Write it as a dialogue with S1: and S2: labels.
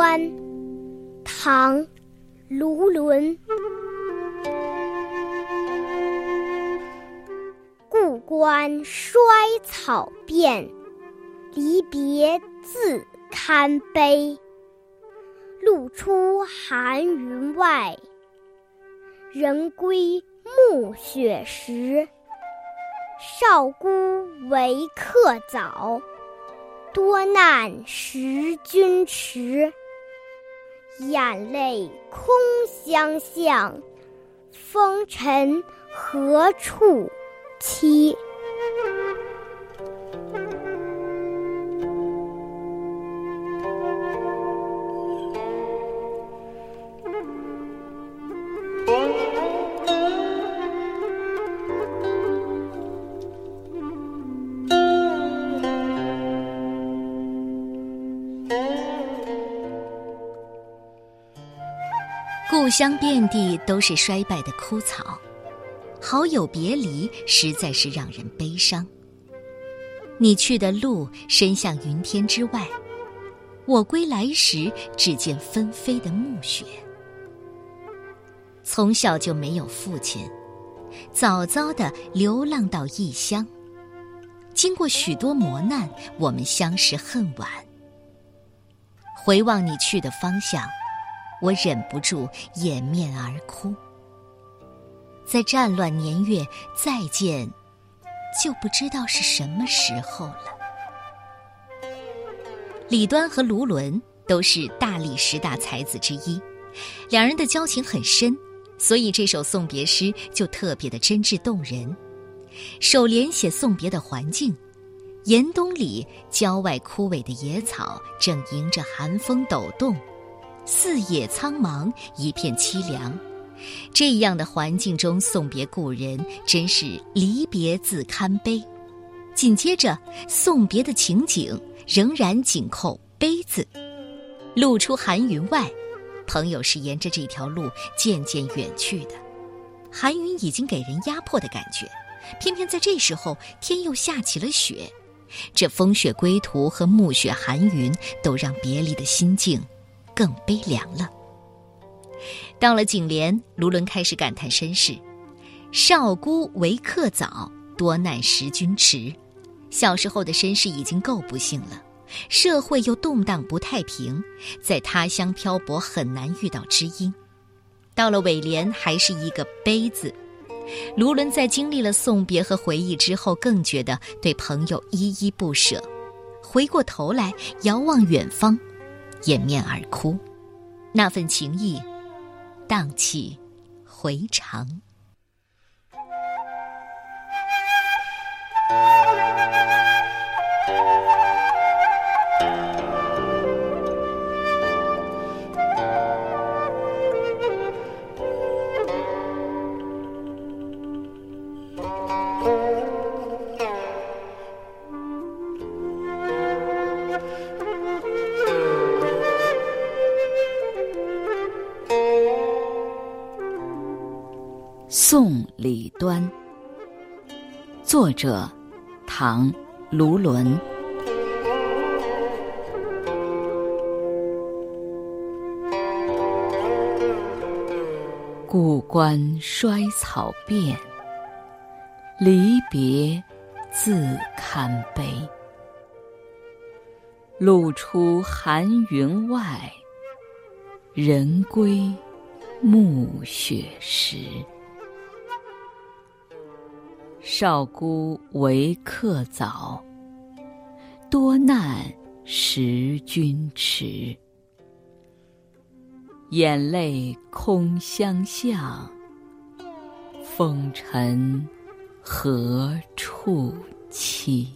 S1: 送李端，唐·卢纶。故关衰草遍，离别自堪悲。露出寒云外，人归暮雪时。少孤为客早，多难识君迟。眼泪空相向，风尘何处栖？
S2: 故乡遍地都是衰败的枯草，好友别离实在是让人悲伤。你去的路伸向云天之外，我归来时只见纷飞的暮雪。从小就没有父亲，早早的流浪到异乡。经过许多磨难，我们相识恨晚。回望你去的方向。我忍不住掩面而哭，在战乱年月再见，就不知道是什么时候了。李端和卢纶都是大历十大才子之一，两人的交情很深，所以这首送别诗就特别的真挚动人。首联写送别的环境，严冬里郊外枯萎的野草正迎着寒风抖动。四野苍茫，一片凄凉。这样的环境中送别故人，真是离别自堪悲。紧接着，送别的情景仍然紧扣“悲”字。露出寒云外，朋友是沿着这条路渐渐远去的。寒云已经给人压迫的感觉，偏偏在这时候，天又下起了雪。这风雪归途和暮雪寒云，都让别离的心境。更悲凉了。到了颈联，卢纶开始感叹身世：“少孤为客早，多难识君迟。”小时候的身世已经够不幸了，社会又动荡不太平，在他乡漂泊很难遇到知音。到了尾联，还是一个悲字。卢纶在经历了送别和回忆之后，更觉得对朋友依依不舍。回过头来，遥望远方。掩面而哭，那份情谊荡气回肠。
S3: 送李端，作者唐·卢纶。故关衰草遍，离别自堪悲。露出寒云外，人归暮雪时。少孤为客早，多难识君迟。眼泪空相向，风尘何处栖？